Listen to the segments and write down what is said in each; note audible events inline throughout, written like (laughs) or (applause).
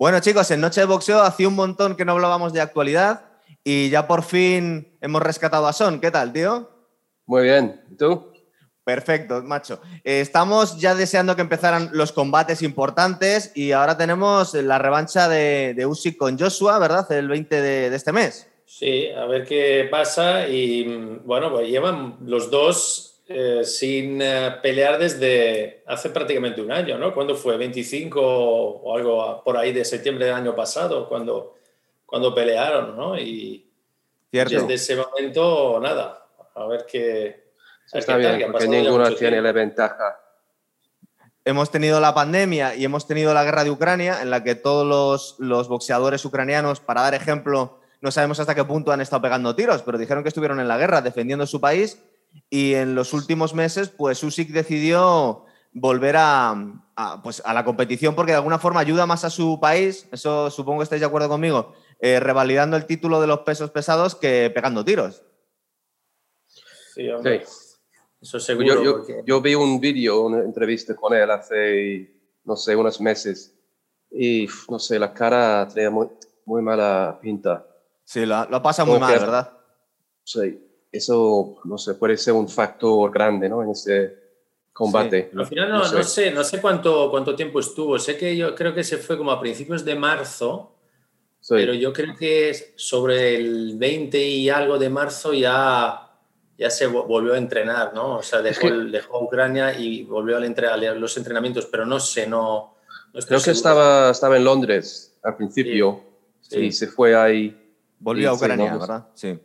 Bueno, chicos, en Noche de Boxeo hacía un montón que no hablábamos de actualidad y ya por fin hemos rescatado a Son. ¿Qué tal, tío? Muy bien. ¿Y tú? Perfecto, macho. Eh, estamos ya deseando que empezaran los combates importantes y ahora tenemos la revancha de, de Usyk con Joshua, ¿verdad? El 20 de, de este mes. Sí, a ver qué pasa. Y bueno, pues llevan los dos eh, sin eh, pelear desde hace prácticamente un año, ¿no? ¿Cuándo fue? ¿25 o algo por ahí de septiembre del año pasado? Cuando, cuando pelearon, ¿no? Y Cierto. desde ese momento, nada. A ver qué. a ver Está qué tal, bien, que ha porque ninguno tiene la ventaja. Hemos tenido la pandemia y hemos tenido la guerra de Ucrania, en la que todos los, los boxeadores ucranianos, para dar ejemplo, no sabemos hasta qué punto han estado pegando tiros, pero dijeron que estuvieron en la guerra defendiendo su país y en los últimos meses, pues Usyk decidió volver a, a, pues, a la competición porque de alguna forma ayuda más a su país, eso supongo que estáis de acuerdo conmigo, eh, revalidando el título de los pesos pesados que pegando tiros. Sí, hombre. Eso seguro. Yo, yo, porque- yo vi un vídeo, una entrevista con él hace, no sé, unos meses y, no sé, la cara tenía muy, muy mala pinta. Sí, lo, lo pasa muy mal, que- ¿verdad? Sí, eso, no sé, puede ser un factor grande, ¿no? En este combate. Al final no, no sé, no sé cuánto, cuánto tiempo estuvo. Sé que yo creo que se fue como a principios de marzo, Sí. pero yo creo que sobre el 20 y algo de marzo ya, ya se vo- volvió a entrenar, ¿no? O sea, dejó, que- el- dejó Ucrania y volvió a, entre- a los entrenamientos, pero no sé, no, no estoy Creo que seguro. estaba, estaba en Londres al principio Sí. y se fue ahí. Volvió a Sí, sí, Ucrania. ¿verdad? Sí.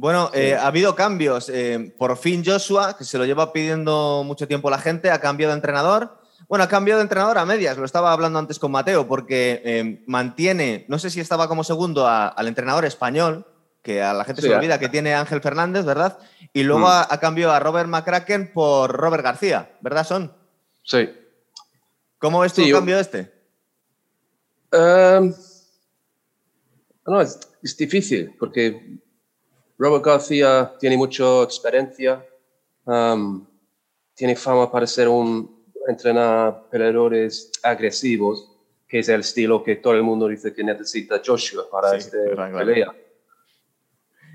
Bueno, eh, ha habido cambios. Eh, por fin Joshua, que se lo lleva pidiendo mucho tiempo la gente, ha cambiado de entrenador. Bueno, ha cambiado de entrenador a medias, lo estaba hablando antes con Mateo, porque eh, mantiene, no sé si estaba como segundo a- al entrenador español, que a la gente Sí, se olvida que tiene Ángel Fernández, ¿verdad? Y luego Mm. ha, ha cambiado a Robert McCracken por Robert García, ¿verdad, Son? Sí. ¿Cómo ves Sí, el yo- cambio este? Um, no, es, es difícil porque Robert García tiene mucha experiencia, um, tiene fama para ser un entrenar peleadores agresivos, que es el estilo que todo el mundo dice que necesita Joshua para Sí, esta claro. pelea.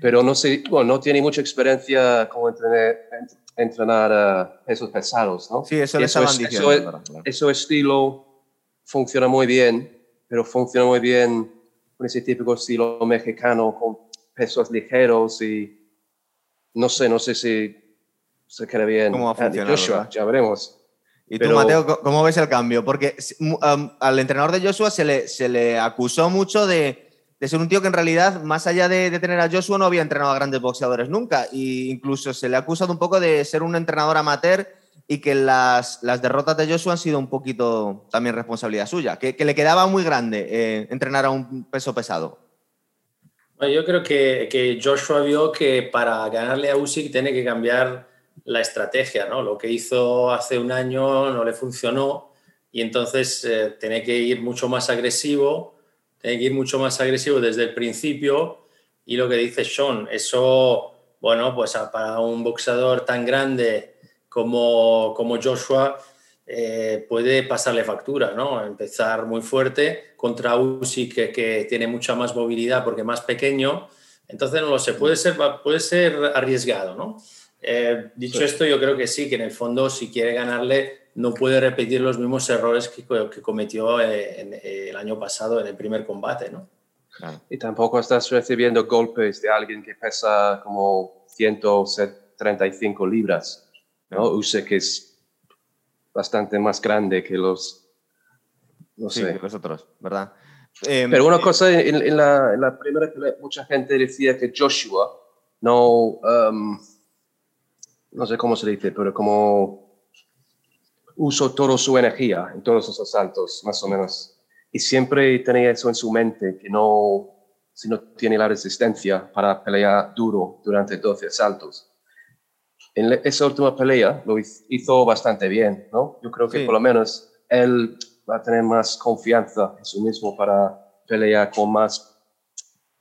Pero no sé, bueno, no tiene mucha experiencia como entrenar, entrenar a pesos pesados, ¿no? Sí, eso estaban es- eso es-. Claro. ese estilo funciona muy bien, pero funciona muy bien con ese típico estilo mexicano con pesos ligeros y no sé, no sé si se queda bien. ¿Cómo va a Andy funcionar, Joshua, verdad? ya veremos. ¿Y tú, Pero- Mateo, co- cómo ves el cambio? Porque am, al entrenador de Joshua se le, se le acusó mucho de, de ser un tío que en realidad, más allá de, de tener a Joshua, no había entrenado a grandes boxeadores nunca. E incluso se le ha acusado un poco de ser un entrenador amateur y que las, las derrotas de Joshua han sido un poquito también responsabilidad suya. Que, que le quedaba muy grande eh, entrenar a un peso pesado. Yo creo que, que Joshua vio que para ganarle a Usyk tiene que cambiar la estrategia, ¿no? Lo que hizo hace un año no le funcionó y entonces eh, tiene que ir mucho más agresivo, tiene que ir mucho más agresivo desde el principio y lo que dice Sean, eso, bueno, pues para un boxeador tan grande como, como Joshua eh, puede pasarle factura, ¿no? Empezar muy fuerte contra Usyk que, que tiene mucha más movilidad porque es más pequeño, entonces no lo sé, puede ser, puede ser arriesgado, ¿no? Eh, dicho Sí. esto, yo creo que sí, que en el fondo si quiere ganarle no puede repetir los mismos errores que, que cometió eh, en- eh, el año pasado en el primer combate, ¿no? Y tampoco estás recibiendo golpes de alguien que pesa como 135 libras. ¿no? Usyk es bastante más grande que los... No Sí, sé. que los otros, ¿verdad? Eh, Pero una cosa, en, en la, en la primera pelea, mucha gente decía que Joshua no, um, no sé cómo se dice, pero como usó toda su energía en todos esos asaltos, más o menos. Y siempre tenía eso en su mente, que no, si no tiene la resistencia para pelear duro durante 12 asaltos. En esa última pelea lo hiz- hizo bastante bien, ¿no? Yo creo que Sí. por lo menos él va a tener más confianza en sí mismo para pelear con más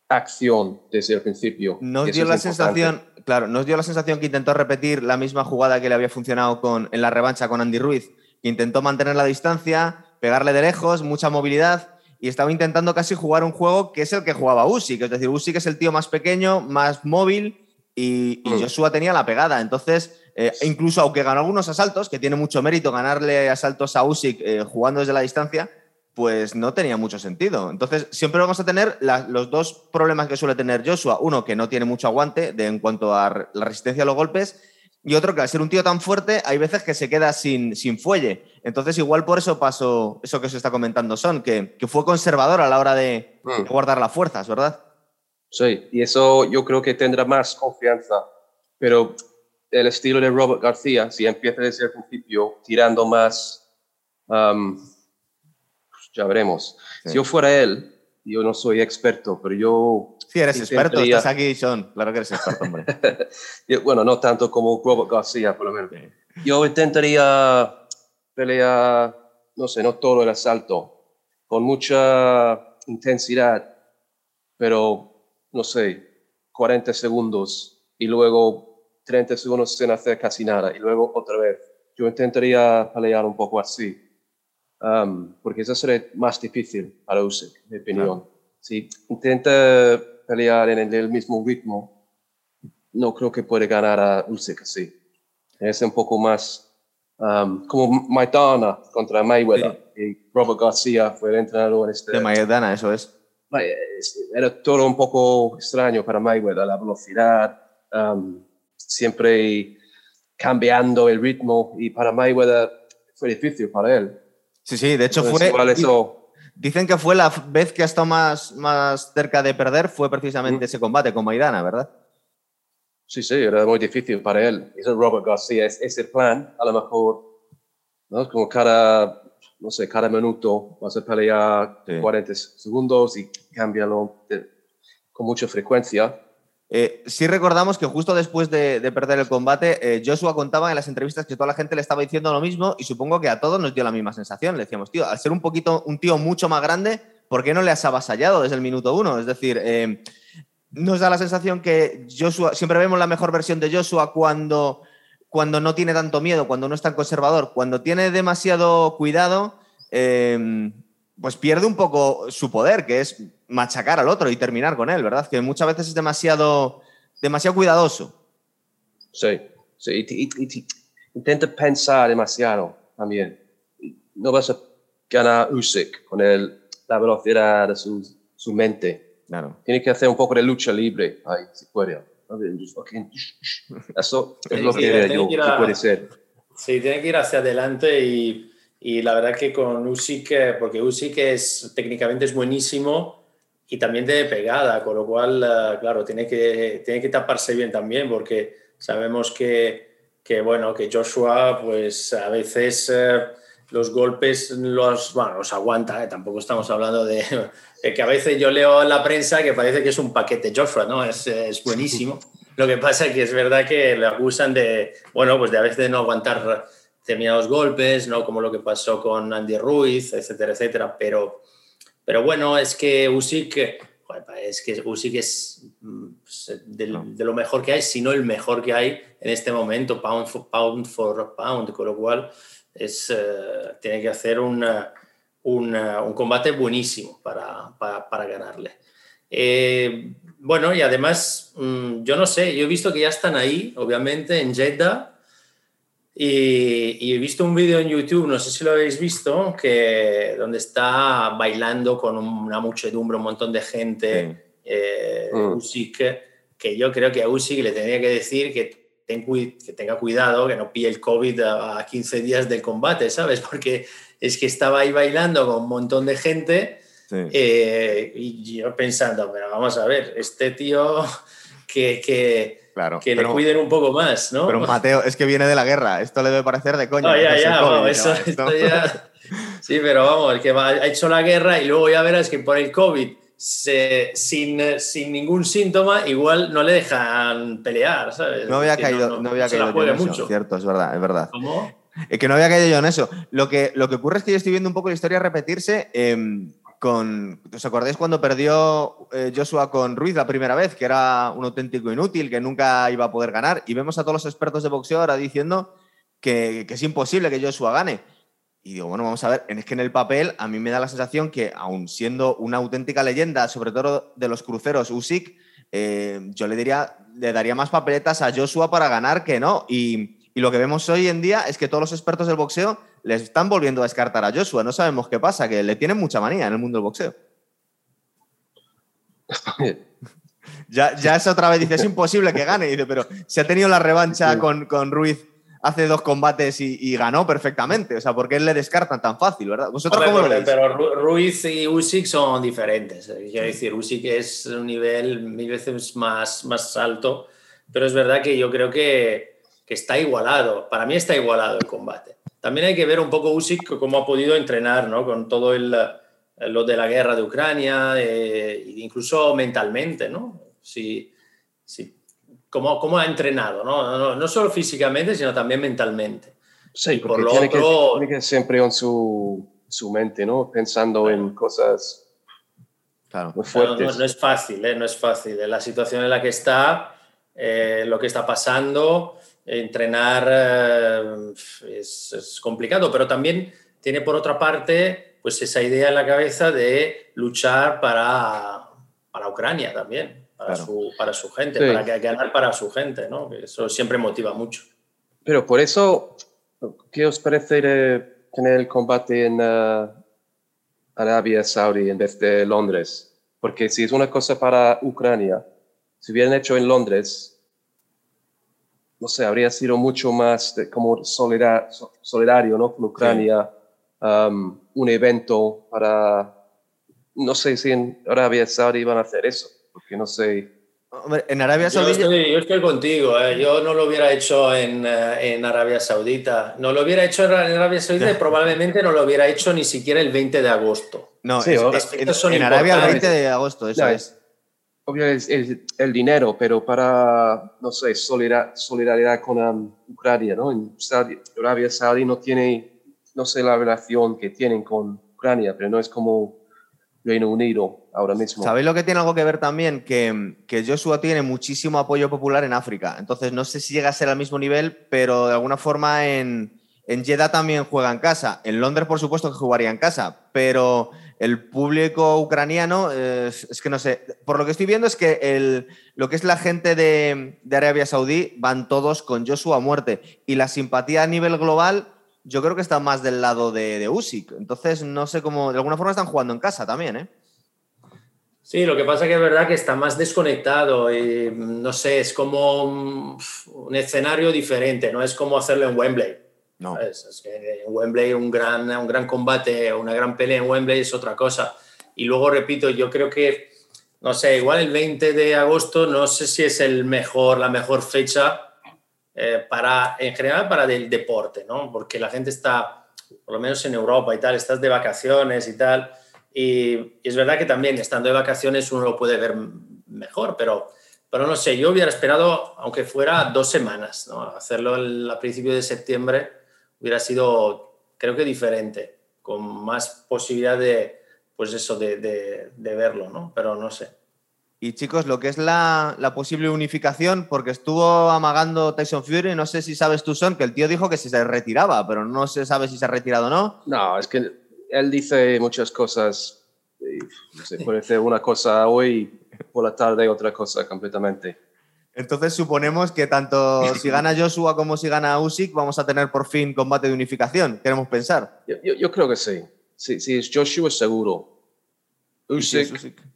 acción desde el principio. Nos dio la sensación, claro, nos dio la sensación que intentó repetir la misma jugada que le había funcionado con, en la revancha con Andy Ruiz, que intentó mantener la distancia, pegarle de lejos, mucha movilidad y estaba intentando casi jugar un juego que es el que jugaba Usyk, es decir, Usyk es el tío más pequeño, más móvil y, y Mm. Joshua tenía la pegada. Entonces, eh, incluso aunque ganó algunos asaltos, que tiene mucho mérito ganarle asaltos a Usyk eh, jugando desde la distancia, pues no tenía mucho sentido. Entonces, siempre vamos a tener la- los dos problemas que suele tener Joshua. Uno, que no tiene mucho aguante de, en cuanto a la resistencia a los golpes. Y otro, que al ser un tío tan fuerte, hay veces que se queda sin, sin fuelle. Entonces, igual por eso pasó eso que se está comentando Son, que, que fue conservador a la hora de, Mm. de guardar las fuerzas, ¿verdad? Sí, y eso yo creo que tendrá más confianza, pero el estilo de Robert García, si empieza desde el principio tirando más, um, ya veremos. Sí. Si yo fuera él, yo no soy experto, pero yo, Sí, eres experto, estás aquí, Son. Claro que eres experto, hombre. (laughs) yo- bueno, no tanto como Robert García, por lo menos. Yo intentaría pelear, no sé, no todo el asalto, con mucha intensidad, pero, no sé, 40 segundos y luego 30 segundos sin hacer casi nada y luego otra vez. Yo intentaría pelear un poco así, um, porque eso sería más difícil para Usyk, en mi opinión. Si intenta pelear en el, mismo ritmo, no creo que puede ganar a Usyk así. Es un poco más um, como Maidana contra Mayweather. Y Robert García fue el entrenador en este. De Maidana, eso es. Es- Era todo un poco extraño para Mayweather, la velocidad, um, siempre cambiando el ritmo. Y para Mayweather fue difícil para él. Sí, sí, de hecho Entonces, fue... eso, Dicen que fue la vez que ha estado más, más cerca de perder, fue precisamente Mm. ese combate con Maidana, ¿verdad? sí, sí, era muy difícil para él. Y eso Robert García, es, ese plan, a lo mejor, ¿no? como cada, no sé, cada minuto vas a pelear Sí. 40 segundos y cámbialo de- con mucha frecuencia. Eh, sí recordamos que justo después de, de perder el combate, eh, Joshua contaba en las entrevistas que toda la gente le estaba diciendo lo mismo y supongo que a todos nos dio la misma sensación. Le decíamos, tío, al ser un poquito, un tío mucho más grande, ¿por qué no le has avasallado desde el minuto uno? Es decir, eh, nos da la sensación que Joshua, siempre vemos la mejor versión de Joshua cuando, cuando no tiene tanto miedo, cuando no es tan conservador, cuando tiene demasiado cuidado, eh, pues pierde un poco su poder, que es machacar al otro y terminar con él, ¿verdad? Que muchas veces es demasiado, demasiado cuidadoso. Sí, sí. Y, y- y- intenta pensar demasiado también. No vas a ganar Usyk con el, la velocidad de su, su mente. Claro. Tiene que hacer un poco de lucha libre ahí, si puede. ¿No? De- just, ok, (laughs) Eso es lo que tiene yo que puede ser. Sí, tiene que ir hacia adelante y, y la verdad que con Usyk, porque Usyk es, técnicamente es buenísimo y también tiene pegada, con lo cual, eh, claro, tiene que, tiene que taparse bien también porque sabemos que, que, bueno, que Joshua pues a veces eh, los golpes los, bueno, los aguanta, eh, tampoco estamos hablando de, de que a veces yo leo en la prensa que parece que es un paquete Joshua, ¿no? Es, es buenísimo. Lo que pasa es que es verdad que le acusan de, bueno, pues de a veces de no aguantar determinados golpes, ¿no? Como lo que pasó con Andy Ruiz, etcétera, etcétera. Pero, pero bueno, es que Usyk, es que Usyk es mm, pues, No. de lo mejor que hay, si no el mejor que hay en este momento, pound for pound, for pound, con lo cual es, eh, tiene que hacer una- una- un combate buenísimo para, para, para ganarle. Eh, bueno, y además, mm, yo no sé, yo he visto que ya están ahí, obviamente, en Jeddah. Y, y he visto un vídeo en YouTube, no sé si lo habéis visto, que, donde está bailando con una muchedumbre, un montón de gente, eh, Mm. Usyk, que yo creo que a Usyk le tendría que decir que, ten que tenga cuidado, que no pille el COVID a, a 15 días del combate, ¿sabes? (laughs) Porque es que estaba ahí bailando con un montón de gente Sí. eh, y yo pensando, pero vamos a ver, este tío que, que, claro. que pero, le cuiden un poco más, ¿no? pero Mateo, es que viene de la guerra. Esto le debe parecer de coña. No, ya, COVID, vamos, eso, esto- ya- (laughs) Sí, pero vamos, que va- ha hecho la guerra y luego ya verás que por el COVID, se- sin, eh, sin ningún síntoma, igual no le dejan pelear, ¿sabes? No había Que caído, no, había caído yo en eso, mucho. cierto, es verdad, es verdad. ¿Cómo? Que no había caído yo en eso. Lo que, lo que ocurre es que yo estoy viendo un poco la historia repetirse em, con... ¿Os acordáis cuando perdió eh, Joshua con Ruiz la primera vez? Que era un auténtico inútil, que nunca iba a poder ganar. Y vemos a todos los expertos de boxeo ahora diciendo que, que es imposible que Joshua gane. Y digo, bueno, vamos a ver, es que en el papel a mí me da la sensación que, aun siendo una auténtica leyenda, sobre todo de los cruceros Usyk, eh, yo le diría, le daría más papeletas a Joshua para ganar que no. Y, y lo que vemos hoy en día es que todos los expertos del boxeo les están volviendo a descartar a Joshua. No sabemos qué pasa, que le tienen mucha manía en el mundo del boxeo. (laughs) ya, ya es otra vez, dice, es imposible que gane. Dice, pero se ha tenido la revancha con, con Ruiz hace dos combates y, ganó perfectamente. O sea, ¿por qué le descartan tan fácil, verdad? ¿Vosotros cómo lo veis? Pero Ruiz y Usyk son diferentes. Eh, quiero decir, Usyk es un nivel mil veces más, más alto, pero es verdad que yo creo que, que está igualado. Para mí está igualado el combate. También hay que ver un poco Usyk cómo ha podido entrenar, ¿no? Con todo el, lo de la guerra de Ucrania, eh, incluso mentalmente, ¿no? Si, si cómo, ha entrenado, ¿no? ¿no? solo físicamente, sino también mentalmente. Sí, por lo tiene, otro, que, siempre en su, su, mente, ¿no? Pensando en cosas claro. muy fuertes. no, es fácil, ¿eh? No es fácil. La situación en la que está, eh, lo que está pasando, entrenar eh, es, es, complicado, pero también tiene por otra parte pues esa idea en la cabeza de luchar para, para Ucrania también para, su, para su gente, para que ganar para su gente, ¿no? Eso siempre motiva mucho. Pero por eso, ¿qué os parece tener el combate en uh, Arabia Saudí en vez de Londres? Porque si es una cosa para Ucrania, si hubieran hecho en Londres, no sé, habría sido mucho más como solidario, ¿no? Con Ucrania, um, un evento para, no sé si en Arabia Saudí van a hacer eso porque no sé. en Arabia Saudita. Yo estoy, contigo, ¿eh? yo no lo hubiera hecho en, eh, en, Arabia Saudita. No lo hubiera hecho en Arabia Saudita y probablemente no lo hubiera hecho ni siquiera el 20 de agosto. No, sí, en, Arabia el 20 de agosto, eso es. Obvio es el, dinero, pero para, no sé, solidaridad con um, Ucrania, ¿no? En Arabia Saudí no tiene, no sé la relación que tienen con Ucrania, pero no es como Reino Unido ahora mismo. ¿Sabéis lo que tiene algo que ver también? Que, que, Joshua tiene muchísimo apoyo popular en África. Entonces, no sé si llega a ser al mismo nivel, pero de alguna forma en, en Jeddah también juega en casa. En Londres, por supuesto, que jugaría en casa. Pero el público ucraniano, es, que no sé. Por lo que estoy viendo es que el, lo que es la gente de, de Arabia Saudí van todos con Joshua a muerte. Y la simpatía a nivel global yo creo que está más del lado de, de Usyk. Entonces, no sé cómo, de alguna forma están jugando en casa también, ¿eh? Sí, lo que pasa que es verdad que está más desconectado y no sé, es como un, escenario diferente, no es como hacerlo en Wembley. No. Es, que en Wembley un gran, un gran combate, una gran pelea en Wembley es otra cosa. Y luego, repito, yo creo que, no sé, igual el 20 de agosto no sé si es el mejor, la mejor fecha eh, para, en general para el deporte, ¿no? Porque la gente está, por lo menos en Europa y tal, estás de vacaciones y tal, y, es verdad que también estando de vacaciones uno lo puede ver mejor, pero, pero no sé, yo hubiera esperado, aunque fuera dos semanas, ¿no? Hacerlo a principios de septiembre hubiera sido, creo que diferente, con más posibilidad de, pues eso, de, de, de verlo, ¿no? Pero no sé. Y chicos, lo que es la, posible unificación, porque estuvo amagando Tyson Fury, no sé si sabes tú, Son, que el tío dijo que se retiraba, pero no se sabe si se ha retirado o no. No, es que él dice muchas cosas, y, puede ser una cosa hoy, por la tarde otra cosa completamente. Entonces suponemos que tanto (laughs) si gana Joshua como si gana Usyk vamos a tener por fin combate de unificación, queremos pensar. Yo, creo que sí. Sí, sí, es Joshua seguro. Usyk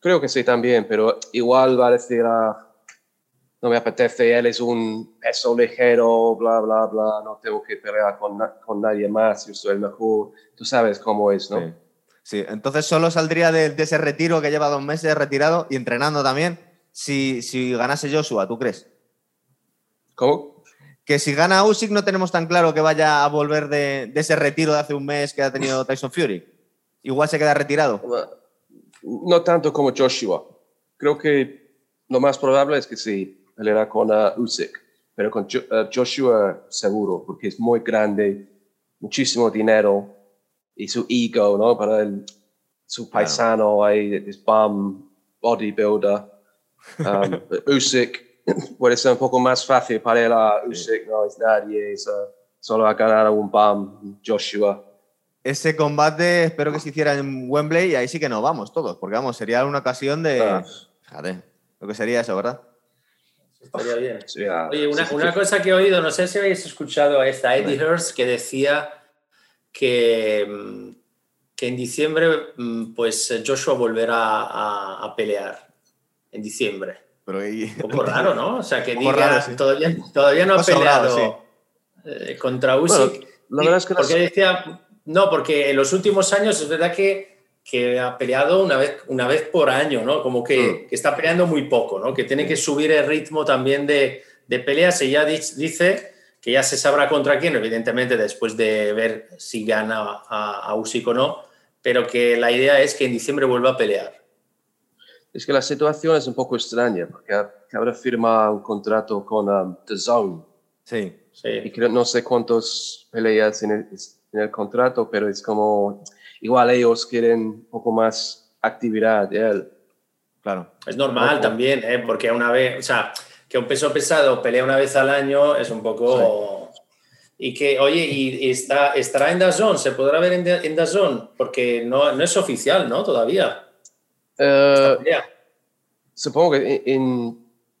Creo que sí también, pero igual va a decir, ah, no me apetece, él es un peso ligero, bla, bla, bla, no tengo que pelear con, con nadie más, yo soy el mejor. Tú sabes cómo es, ¿no? Sí, entonces solo saldría de, ese retiro que lleva dos meses retirado y entrenando también si, si ganase Joshua, ¿tú crees? ¿Cómo? Que si gana Usyk no tenemos tan claro que vaya a volver de, de ese retiro de hace un mes que ha tenido Tyson Fury. Igual se queda retirado no tanto como Joshua. Creo que lo más probable es que sí, peleará con uh, Usyk, pero con uh, Joshua seguro, porque es muy grande, muchísimo dinero y su ego, ¿no? Para el, su paisano, ahí, es bomb, bodybuilder. Um, (laughs) Usyk puede ser un poco más fácil para él. Uh, Usyk no es nadie, es solo a ganar a un PAM Joshua. Ese combate espero que se hiciera en Wembley y ahí sí que nos vamos todos, porque vamos, sería una ocasión de... Ah. Fíjate, lo que sería eso, ¿verdad? Estaría bien. Sí, ah, Oye, una, sí, una sí. cosa que he oído, no sé si habéis escuchado a esta Eddie Hurst que decía que, mm, que en diciembre mm, pues Joshua volverá a, a pelear en diciembre. Pero y- Un poco raro, ¿no? O sea, que (laughs) diga, raro, sí. todavía, todavía no ha sobrado, peleado eh, contra Usyk. Bueno, la verdad es que porque decía, no, porque en los últimos años es verdad que, que ha peleado una vez, una vez por año, ¿no? Como que, Mm. que está peleando muy poco, ¿no? Que tiene que subir el ritmo también de, de peleas y ya di- dice que ya se sabrá contra quién, evidentemente después de ver si gana a, a Usyk o no, pero que la idea es que en diciembre vuelva a pelear. Es que la situación es un poco extraña, porque ahora firma un contrato con um, The Zone Sí. y Sí. creo, no sé cuántos peleas en el, en el contrato, pero es como, igual ellos quieren un poco más actividad de él. Claro. Es normal Ojo. también, ¿eh? porque una vez, o sea, que un peso pesado pelea una vez al año es un poco... Y que, oye, y, y está, estará en Dazón, se podrá ver en, en Dazón, porque no, no es oficial, ¿no? Todavía. Eh, Ya. supongo que en,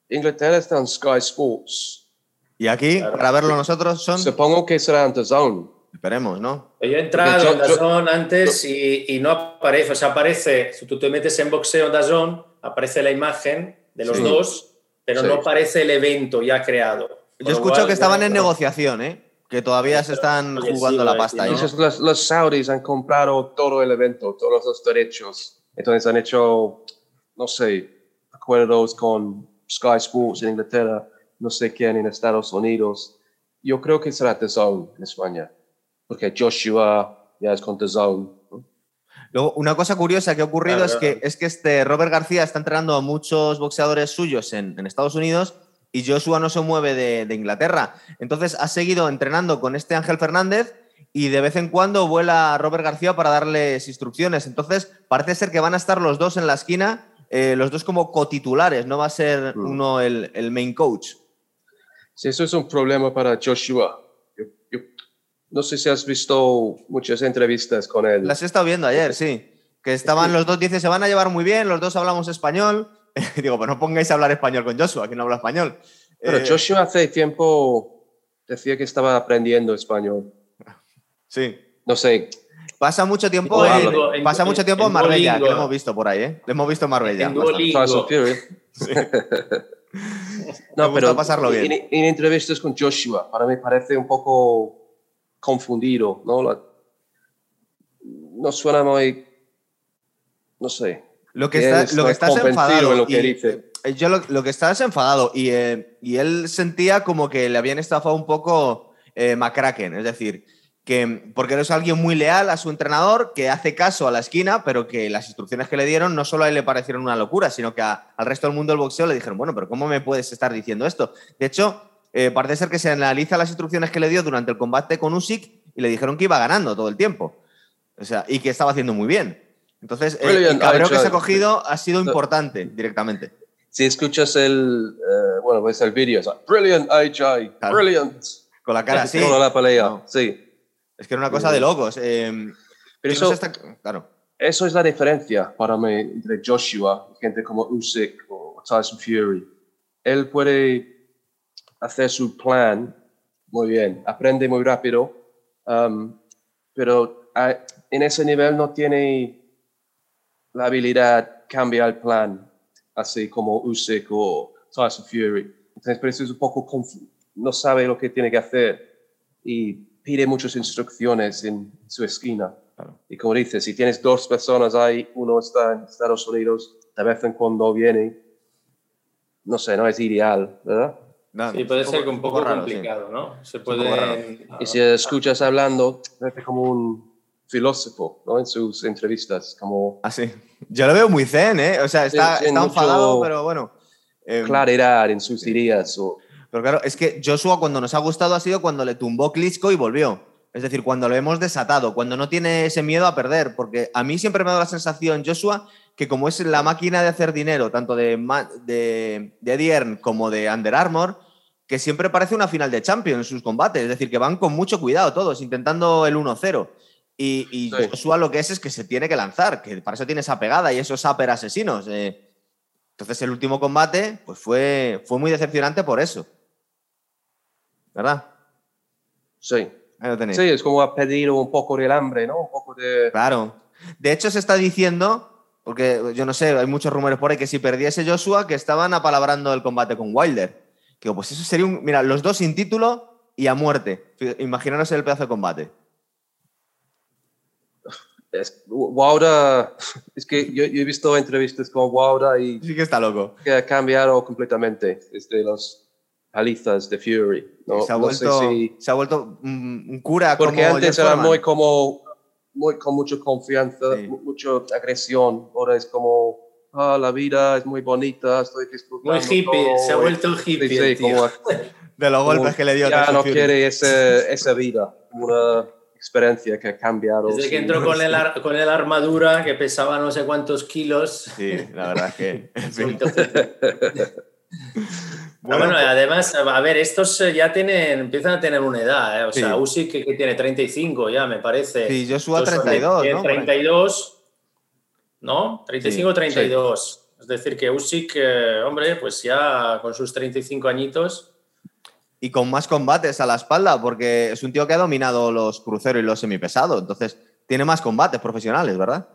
en Inglaterra están Sky Sports. Y aquí, Claro. para verlo nosotros, son... Supongo que será en Zone. Esperemos, ¿no? Yo he entrado yo- en Dazón antes y, y no aparece, o sea, aparece, si tú te metes en boxeo en Dazón, aparece la imagen de los Sí. dos, pero Sí. no aparece el evento ya creado. Con Yo escucho cual, que estaban en negociación, ¿eh? Que todavía se están oye, sí, jugando la pasta. ¿no? Esos- los, los saudis han comprado todo el evento, todos los derechos. Entonces han hecho, no sé, acuerdos con Sky Sports en Inglaterra, no sé quién en Estados Unidos. Yo creo que será The Zone en España, porque Joshua ya es con The Zone. ¿no? Luego, una cosa curiosa que ha ocurrido Claro, es, que, claro. es que este Robert García está entrenando a muchos boxeadores suyos en, en Estados Unidos y Joshua no se mueve de, de Inglaterra. Entonces ha seguido entrenando con este Ángel Fernández y de vez en cuando vuela Robert García para darles instrucciones. Entonces parece ser que van a estar los dos en la esquina, eh, los dos como cotitulares, no va a ser Mm. uno el, el main coach. Sí, eso es un problema para Joshua. No sé si has visto muchas entrevistas con él. Las he estado viendo ayer, sí. Que estaban los dos, dice, se van a llevar muy bien, los dos hablamos español. (laughs) Digo, pues no pongáis a hablar español con Joshua, que no habla español. Pero Eh, Joshua hace tiempo decía que estaba aprendiendo español. Sí. No sé, Pasa mucho tiempo, en, en- pasa mucho tiempo en en Marbella, que Duolingo. lo hemos visto por ahí, ¿eh? Lo hemos visto en Marbella. En. Duolingo. (laughs) (laughs) Me No, gusta pero pasarlo bien. En, en entrevistas con Joshua, para mí parece un poco confundido, ¿no? La- no suena muy, no sé. Lo que, está, lo que estás enfadado. en lo que y- dice. Yo lo, lo que estás es enfadado y, eh, y él sentía como que le habían estafado un poco eh, McCracken, es decir, que porque eres alguien muy leal a su entrenador, que hace caso a la esquina, pero que las instrucciones que le dieron no solo a él le parecieron una locura, sino que a- al resto del mundo del boxeo le dijeron, bueno, pero ¿cómo me puedes estar diciendo esto? De hecho, eh, parece ser que se analiza las instrucciones que le dio durante el combate con Usyk y le dijeron que iba ganando todo el tiempo. O sea, y que estaba haciendo muy bien. Entonces, el cabreo que se ha cogido ha sido importante directamente. Si escuchas el, eh, bueno, ves el vídeo, es like, brilliant, AJ, Claro. brilliant. Con la cara así. Toda la pelea, No. sí. Es que era una cosa de locos. eh, Pero eso, hasta- claro. eso es la diferencia para mí entre Joshua y gente como Usyk o Tyson Fury. Él puede hacer su plan muy bien, aprende muy rápido, um, pero en ese nivel no tiene la habilidad cambiar el plan, así como Usyk o Tyson Fury. Entonces, por eso es un poco no sabe lo que tiene que hacer y pide muchas instrucciones en su esquina. Claro. Y como dices, si tienes dos personas ahí, uno está en Estados Unidos, de vez en cuando viene, no sé, no es ideal, ¿verdad? No, Sí, puede un ser poco- que un poco, raro, sí. complicado, ¿no? Se un poco puede. Y si escuchas hablando, parece como un filósofo, ¿no? En sus entrevistas, como Ah, sí. Yo lo veo muy zen, ¿eh? O sea, está, Sí, está enfadado, pero bueno. eh, claridad en sus ideas. O, Pero claro, es que Joshua cuando nos ha gustado ha sido cuando le tumbó Klitschko y volvió. Es decir, cuando lo hemos desatado, cuando no tiene ese miedo a perder. Porque a mí siempre me ha dado la sensación, Joshua, que como es la máquina de hacer dinero, tanto de, de, Hearn como de Under Armour, que siempre parece una final de Champions en sus combates, es decir, que van con mucho cuidado todos, intentando el 1-0. Y, y Sí. Joshua lo que es es que se tiene que lanzar, que para eso tiene esa pegada y esos upper asesinos. eh. Entonces el último combate pues fue, fue muy decepcionante por eso. ¿Verdad? Sí. Ahí lo tenéis. Sí, es como ha pedido un poco del hambre, ¿no? Un poco de... Claro. De hecho, se está diciendo, porque yo no sé, hay muchos rumores por ahí que si perdiese Joshua, que estaban apalabrando el combate con Wilder. Que digo, pues eso sería un. Mira, los dos sin título y a muerte. Imaginaros el pedazo de combate. Es, Wilder, es que yo, yo he visto entrevistas con Wilder y Sí que está loco. que ha cambiado completamente desde las palizas de Fury. No, se, ha no sé vuelto, si- se ha vuelto un, cura Porque como antes era muy como, muy, con mucha confianza, Sí. mu- mucha agresión. Ahora es como, ah, la vida es muy bonita, estoy disfrutando. Muy hippie, todo", se ha vuelto sí, hippie. sí, el tío. como, (laughs) De los como golpes que le dio Ya no quiere ese- esa vida, una experiencia que ha cambiado. Desde que sí. entró con el, ar- con el armadura que pesaba no sé cuántos kilos. Sí, la verdad es que. (laughs) (laughs) Bueno, Bueno, pues- además, a ver, estos eh, ya tienen, empiezan a tener una edad, ¿eh? O Sí. sea, Usyk que, que tiene 35 ya, me parece. Sí, Joshua Joshua 32, tiene ¿no? Por ahí. 32, ¿no? 35 Sí, 32. Es decir, que Usyk, eh, hombre, pues ya con sus 35 añitos, y con más combates a la espalda, porque es un tío que ha dominado los cruceros y los semipesados. Entonces, tiene más combates profesionales, ¿verdad?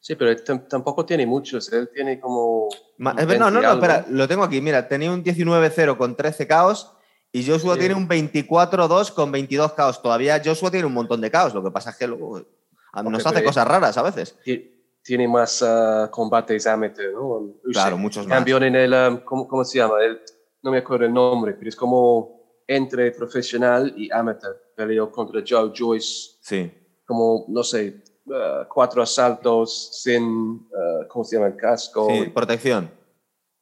Sí, pero tam- tampoco tiene muchos. Él tiene como. Ma- ver- no, no, 20 no, espera, lo tengo aquí. Mira, tenía un 19-0 con 13 caos y Joshua Sí. tiene un 24-2 con 22 caos. Todavía Joshua tiene un montón de caos. Lo que pasa es que luego a- nos hace cosas raras a veces. Ti- Tiene más ah, combates amateur, ¿no? Claro, muchos más. Campeón en el. um, ¿cómo, cómo se llama? El- no me acuerdo el nombre, pero es como entre profesional y amateur. Peleó contra Joe Joyce, Sí. como, no sé, ah, cuatro asaltos sin. ah, ¿Cómo se llama? El casco. Sí, protección.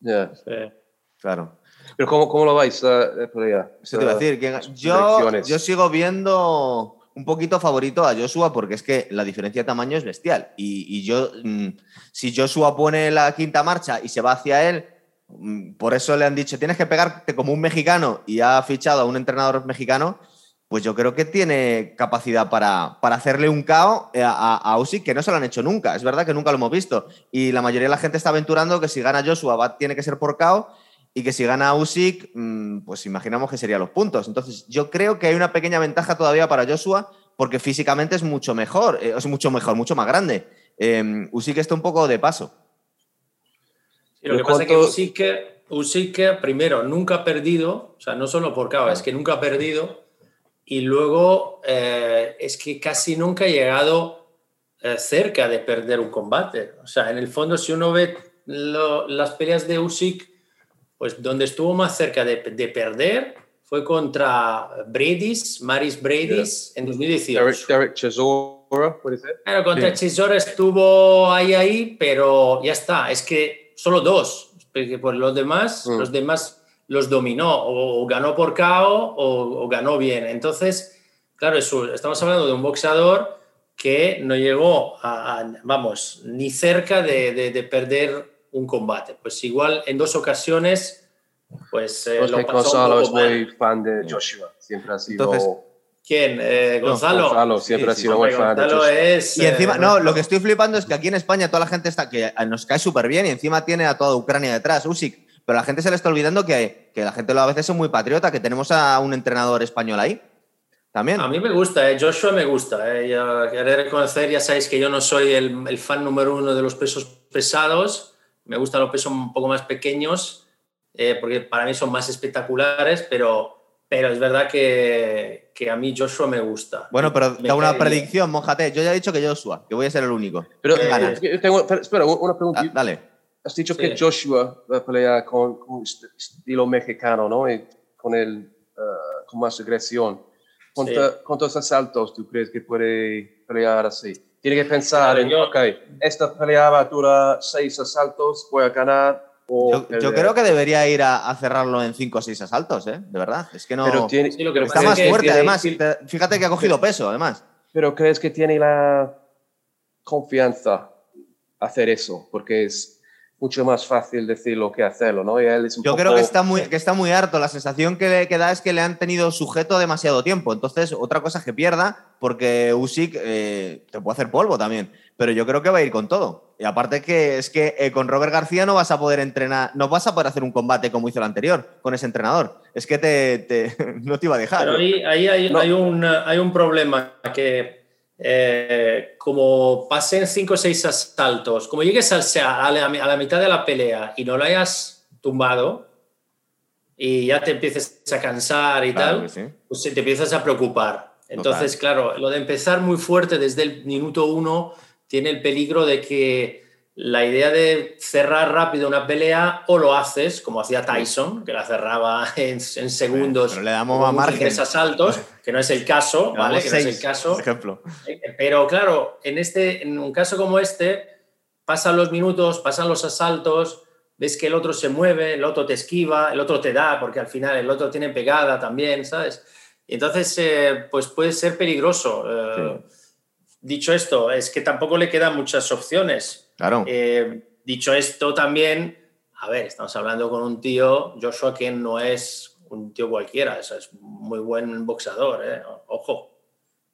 Yeah. eh, Claro. Pero ¿cómo, cómo lo vais a pelear? Eso te iba a decir. Que yo, yo sigo viendo un poquito favorito a Joshua porque es que la diferencia de tamaño es bestial. Y, y yo, mm, si Joshua pone la quinta marcha y se va hacia él, mm, por eso le han dicho, tienes que pegarte como un mexicano y ha fichado a un entrenador mexicano, pues yo creo que tiene capacidad para, para hacerle un KO a, a, a Usyk que no se lo han hecho nunca. Es verdad que nunca lo hemos visto. Y la mayoría de la gente está aventurando que si gana Joshua va, tiene que ser por KO y que si gana Usyk, mm, pues imaginamos que serían los puntos. Entonces, yo creo que hay una pequeña ventaja todavía para Joshua porque físicamente es mucho mejor, eh, es mucho mejor, mucho más grande. Eh, Usyk está un poco de paso. Lo que pasa es que ¿cuánto- Usyk, Usyk, primero, nunca ha perdido, o sea, no solo por KO, es que nunca ha perdido, y luego eh, es que casi nunca ha llegado eh, cerca de perder un combate. O sea, en el fondo, si uno ve lo- las peleas de Usyk, pues donde estuvo más cerca de, de perder fue contra Bradis, Maris Bradis, en 2018. Derek, Derek Chisora, puede ser. Claro, contra Sí. Chisora estuvo ahí, ahí, pero ya está. Es que solo dos, porque por los demás, Mm. los demás los dominó, o, o ganó por KO o, o ganó bien. Entonces, claro, eso, estamos hablando de un boxeador que no llegó a, a- vamos, ni cerca de, de- de perder un combate. Pues igual en dos ocasiones, pues eh, lo pasó es muy fan de Joshua. Siempre ha sido. Entonces, ¿Quién? Eh, No, Gonzalo. Gonzalo siempre Sí, ha sido muy fan de Gonzalo Joshua. es... Y encima, eh, no, lo que estoy flipando es que aquí en España toda la gente está, que nos cae súper bien y encima tiene a toda Ucrania detrás, Usyk. Pero la gente se le está olvidando que, que la gente a veces es muy patriota, que tenemos a un entrenador español ahí. También. A mí me gusta, eh, Joshua me gusta. Eh, querer reconocer, ya sabéis que yo no soy el, el fan número uno de los pesos pesados. Me gustan los pesos un poco más pequeños, eh, porque para mí son más espectaculares, pero, pero es verdad que, que a mí Joshua me gusta. Bueno, pero Me da una bien. predicción, mojate. Yo ya he didicho que Joshua, que voy a ser el único. Pero ¿Quién Eh, tengo, pero, espera, una pregunta. Da- dale. Has dicho Sí. que Joshua va a pelear con, con est- estilo mexicano, ¿no? Y con el ah, con más agresión. ¿Cuánta- ¿Cuántos asaltos tú crees que puede pelear así? Tiene que pensar Claro, en, yo- ok, esta pelea va a durar seis asaltos, voy a ganar. O Yo, yo creo que debería ir a, a cerrarlo en 5 o 6 asaltos, ¿eh? De verdad. Es que no. Pero, tiene, Sí, lo que está más es que fuerte, tiene- además. Te- Fíjate que ha cogido peso, además. Pero crees que tiene la confianza hacer eso, porque es mucho más fácil decirlo que hacerlo, ¿no? Y él es un Yo poco- creo que está, muy, que está muy harto. La sensación que, le- que da es que le han tenido sujeto demasiado tiempo. Entonces, otra cosa es que pierda, porque Usyk eh, te puede hacer polvo también. Pero yo creo que va a ir con todo. Y aparte que es que eh, con Robert García no vas a poder entrenar, no vas a poder hacer un combate como hizo el anterior, con ese entrenador. Es que te, te- (laughs) no te iba a dejar. Pero ahí, ahí hay, No. hay un, hay un problema que eh, como pasen cinco o seis asaltos, como llegues al- a la, a la mitad de la pelea y no lo hayas tumbado y ya te empieces a cansar y Claro tal, sí. pues te empiezas a preocupar. Entonces, claro, lo de empezar muy fuerte desde el minuto uno tiene el peligro de que la idea de cerrar rápido una pelea o lo haces, como hacía Tyson, que la cerraba (laughs) en, en segundos, Pero le damos más margen. tres asaltos, que no es el caso, Le ¿vale? Que no es el caso. por ejemplo. Pero claro, en, este, en un caso como este, pasan los minutos, pasan los asaltos, ves que el otro se mueve, el otro te esquiva, el otro te da, porque al final el otro tiene pegada también, ¿sabes? Y entonces, eh, pues puede ser peligroso. Eh, Dicho esto, es que tampoco le quedan muchas opciones. Claro. Eh, dicho esto también, a ver, estamos hablando con un tío, Joshua, que no es un tío cualquiera, es muy buen boxeador, ¿eh? ojo,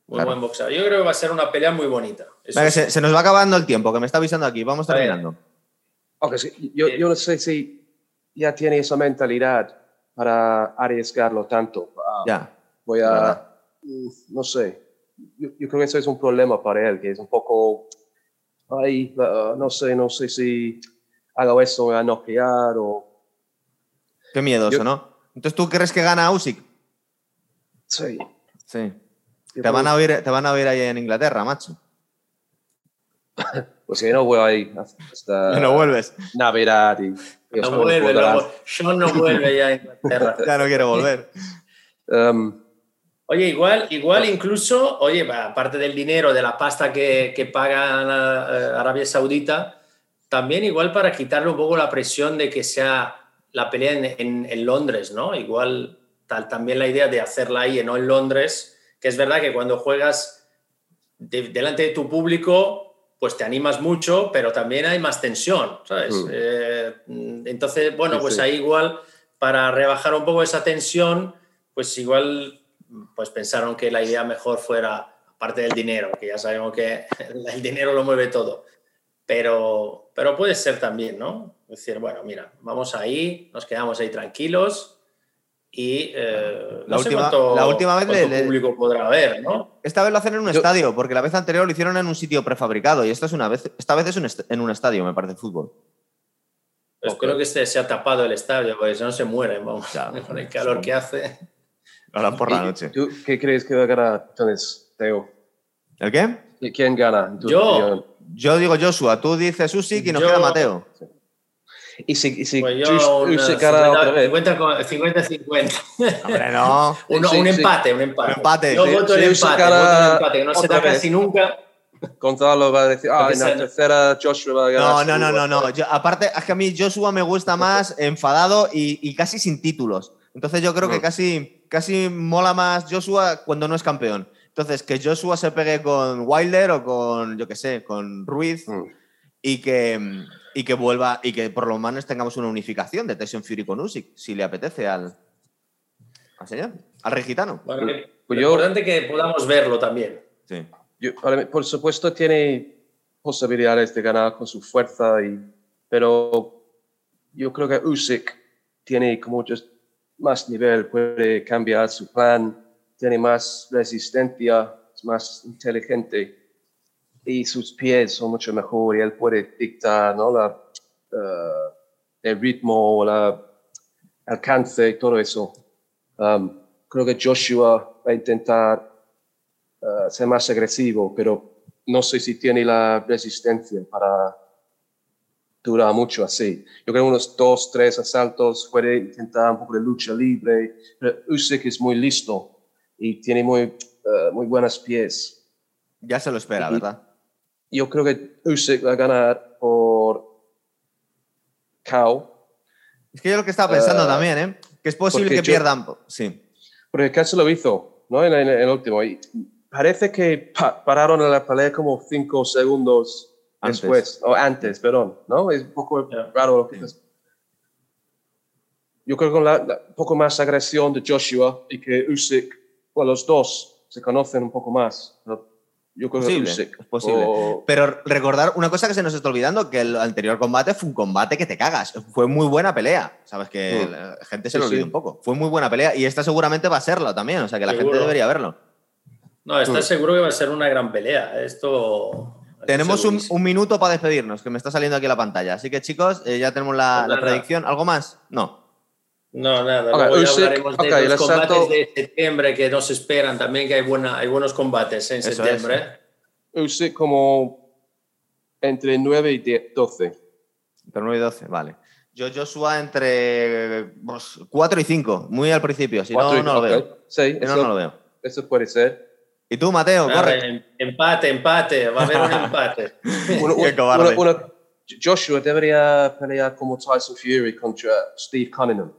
muy Claro. buen boxeador. Yo creo que va a ser una pelea muy bonita. Sí. se, se nos va acabando el tiempo, que me está avisando aquí. Vamos A ver. terminando. Ok, sí, yo, yo no sé si ya tiene esa mentalidad para arriesgarlo tanto. Ah, Ya. Voy a, mm, no sé, yo, yo creo que eso es un problema para él, que es un poco, ay, ah, no sé, no sé si hago eso, me voy a noquear o... Qué miedoso, Yo- ¿no? Entonces, ¿tú crees que gana Usyk? Sí. Sí. Te van, a oír, te van a oír ahí en Inglaterra, macho. (laughs) Pues si no voy a ir hasta no vuelves. Navidad y... y No vuelve, no. Sean no vuelve ya a Inglaterra. (laughs) Ya no quiero volver. (laughs) Um, Oye, igual, igual incluso, oye, aparte del dinero, de la pasta que, que pagan a, a Arabia Saudita, también igual para quitarle un poco la presión de que sea la pelea en, en- en Londres, ¿no? Igual tal, también la idea de hacerla ahí, no en Londres, que es verdad que cuando juegas de- delante de tu público, pues te animas mucho, pero también hay más tensión, ¿sabes? Mm. Eh, entonces, bueno, Sí, pues sí. ahí igual, para rebajar un poco esa tensión, pues igual pues pensaron que la idea mejor fuera, aparte del dinero, que ya sabemos que (laughs) el dinero lo mueve todo, pero, pero puede ser también, ¿no? Es decir, bueno, mira, vamos ahí, nos quedamos ahí tranquilos y eh, La no sé última- cuánto, la última vez cuánto le- público podrá haber, ¿no? Esta vez lo hacen en un Yo- estadio, porque la vez anterior lo hicieron en un sitio prefabricado y esta, es una vez, esta vez es un en un estadio, me parece, fútbol. Pues. Espero que se, se ha tapado el estadio, porque si no se mueren, vamos, Ya, (laughs) con el calor que hace. Ahora por la ¿y noche. ¿Tú qué crees que va a ganar entonces, Teo? ¿El qué? ¿Y ¿Quién gana? Yo. Yo digo Joshua, tú dices Usyk y nos Yo- queda Mateo. Y si, y si Pues yo Jus- un, Usyk eh, gana otra vez. 50 con- 50-50. Hombre, no. (laughs) Uno- Sí, un sí. empate, un empate. Un empate, Yo sí. voto el empate, voto el empate, que no se da casi nunca. Gonzalo va a decir, ah, en la tercera Joshua va a ganar. No, no, no, no, no. Yo- aparte, es que a mí Joshua me gusta más enfadado y, y casi sin títulos. Entonces yo creo que casi, casi mola más Joshua cuando no es campeón. Entonces, que Joshua se pegue con Wilder o con, yo qué sé, con Ruiz Mm. y que, y que vuelva y que por lo menos tengamos una unificación de Tyson Fury con Usyk, si le apetece al, al señor, al rey gitano. Bueno, Pues lo yo- importante que podamos verlo también. Sí. Yo- para mí, por supuesto, tiene posibilidades de ganar con su fuerza, y, pero yo creo que Usyk tiene como mucho más nivel, puede cambiar su plan, tiene más resistencia, es más inteligente y sus pies son mucho mejor y él puede dictar ¿no? la, eh, el ritmo, la alcance y todo eso. Um, creo que Joshua va a intentar uh, ser más agresivo, pero no sé si tiene la resistencia para durar mucho así. Yo creo unos dos, tres asaltos puede intentar un poco de lucha libre, pero Usyk es muy listo y tiene muy, uh, muy buenos pies. Ya se lo espera, Y- ¿verdad? Yo creo que Usyk va a ganar por KO. Es que yo lo que estaba pensando Eh, también, ¿eh? Que es posible que yo- pierdan. Sí. Porque casi lo hizo, ¿no? En, en- en el último. Y parece que pa- pararon en la pelea como cinco segundos Antes. después, o antes, perdón, ¿no? Es un poco raro lo que Yo creo que con la, la- un poco más agresión de Joshua y que Usyk, bueno, los dos se conocen un poco más. ¿no? Yo creo Posible, que Usyk. es posible. o- Pero recordar una cosa que se nos está olvidando, que el anterior combate fue un combate que te cagas. Fue muy buena pelea. Sabes que Mm. la gente se lo Sí, olvida sí. un poco. Fue muy buena pelea y esta seguramente va a serlo también. O sea que la gente Seguro. debería verlo. No, estás Mm. seguro que va a ser una gran pelea. Esto. Tenemos un, un minuto para despedirnos, que me está saliendo aquí la pantalla. Así que chicos, eh, ya tenemos la, Pues la predicción. ¿Algo más? No. No, nada. Ok, luego ya hablaremos de ok, el los combates asalto- de septiembre que nos esperan también, que hay, buena, hay buenos combates en Eso septiembre. Usyk como entre 9 y 10, 12. Pero 9 y 12, vale. Yo Joshua entre pues, 4 y 5, muy al principio. Si no, y- no lo ok. veo. Sí, Si no, eso, no lo veo. eso puede ser. ¿Y tú, Mateo? Nada, Corre. em- empate, empate, va a haber un (laughs) empate. Uno- uno- uno- Joshua debería pelear como Tyson Fury contra Steve Cunningham.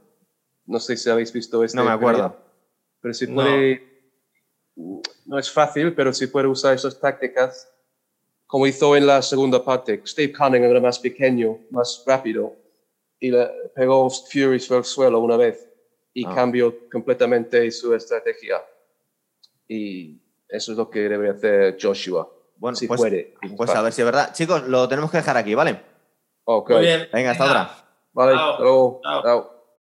No sé si habéis visto este. No me acuerdo. pelea, Pero si No. puede. No es fácil, pero si puede usar esas tácticas, como hizo en la segunda parte. Steve Cunningham era más pequeño, más rápido, y le pegó Fury sobre el suelo una vez y Ah. cambió completamente su estrategia. Y eso es lo que debería hacer Joshua. Bueno, si pues, puede. pues a ver si es verdad. Chicos, lo tenemos que dejar aquí, ¿vale? Ok. Muy bien. Venga, hasta otra. Vale, Chao. Chao. Chao.